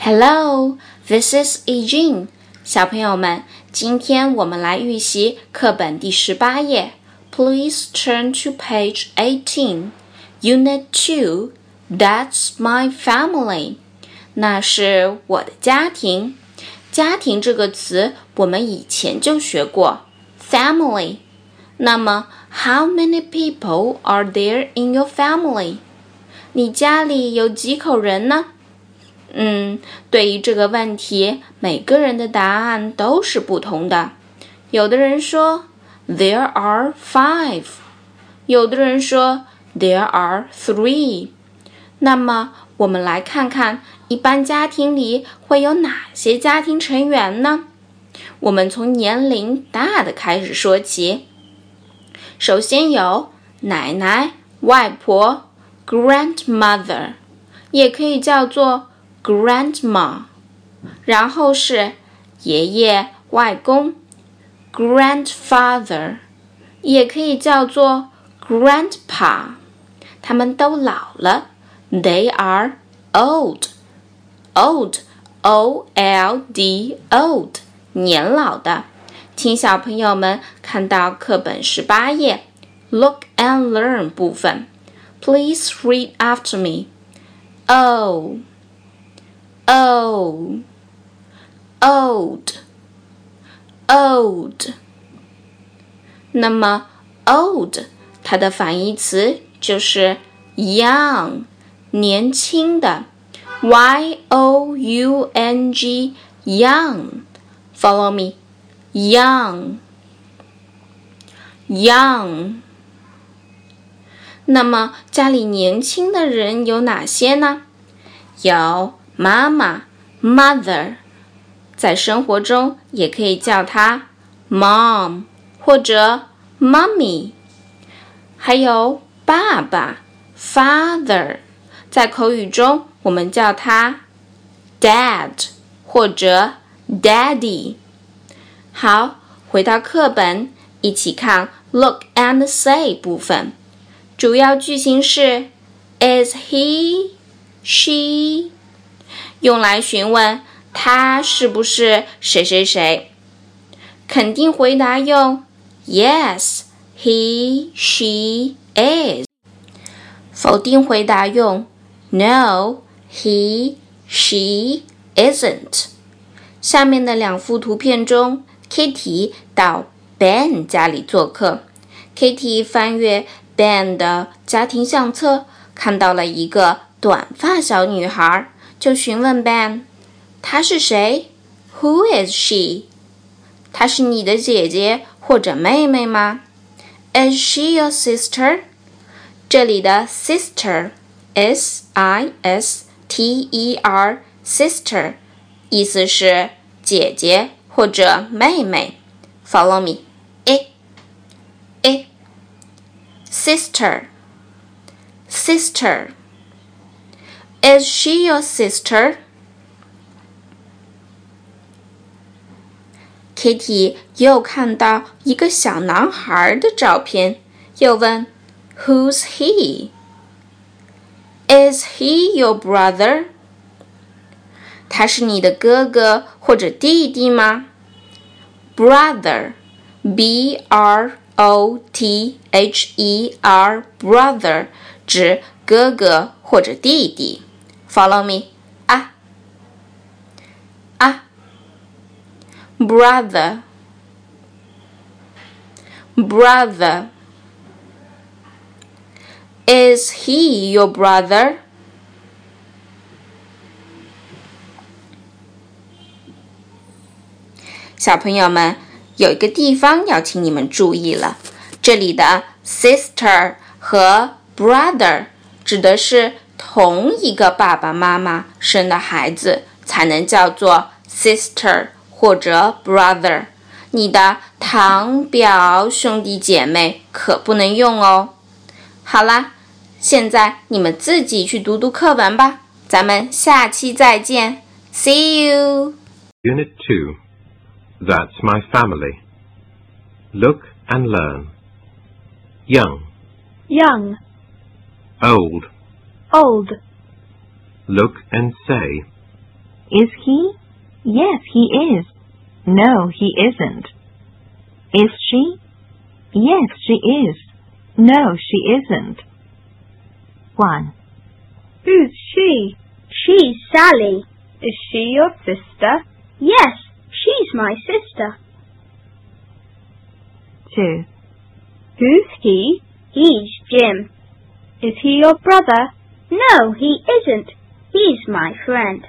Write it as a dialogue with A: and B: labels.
A: Hello, this is e j e n 小朋友们，今天我们来预习课本第十八页。Please turn to page eighteen, Unit Two. That's my family. 那是我的家庭。家庭这个词我们以前就学过，family。那么，How many people are there in your family？你家里有几口人呢？ 嗯，对于这个问题，每个人的答案都是不同的。有的人说 There are five，有的人说 There are three。那么，我们来看看一般家庭里会有哪些家庭成员呢？我们从年龄大的开始说起。首先有奶奶、外婆 （grandmother），也可以叫做。grandma，然后是爷爷、外公，grandfather，也可以叫做 grandpa，他们都老了，they are old，old，o l d，old，年老的。请小朋友们看到课本十八页，look and learn 部分，please read after me. Oh. old, old, old。那么 old 它的反义词就是 young，年轻的，y o u n g young。Follow me, young, young。那么家里年轻的人有哪些呢？有 妈妈，mother，在生活中也可以叫她 mom 或者 mummy。还有爸爸，father，在口语中我们叫他 dad 或者 daddy。好，回到课本，一起看 look and say 部分。主要句型是 Is he? She? 用来询问他是不是谁谁谁。肯定回答用 Yes, he, she is。否定回答用 No, he, she isn't。下面的两幅图片中，Kitty 到 Ben 家里做客。Kitty 翻阅 Ben 的家庭相册，看到了一个短发小女孩。就询问 Ben，她是谁？Who is she？她是你的姐姐或者妹妹吗？Is she your sister？这里的 sister，s i s t e r sister，意思是姐姐或者妹妹。Follow me，诶诶，sister，sister。 Is she your sister? Kitty 又看到一个小男孩的照片，又问：“Who's he? Is he your brother? 他是你的哥哥或者弟弟吗？Brother, B R O T H E R, brother 指哥哥或者弟弟。 Follow me. Ah. Ah. Brother. Brother. Is he your brother? 小朋友们，有一个地方要请你们注意了，这里的 sister 和 brother 指的是 同一个爸爸妈妈生的孩子才能叫做 sister 或者 brother，你的堂表兄弟姐妹可不能用哦。好啦，现在你们自己去读读课文吧，咱们下期再见，See you.
B: Unit Two. That's my family. Look and learn. Young.
C: Young.
B: Old.
C: Old.
B: Look and say.
C: Is he? Yes, he is. No, he isn't. Is she? Yes, she is. No, she isn't. 1.
D: Who's she?
E: She's Sally.
D: Is she your sister?
E: Yes, she's my sister.
C: 2.
D: Who's he?
E: He's Jim.
D: Is he your brother?
E: No, he isn't. He's my friend.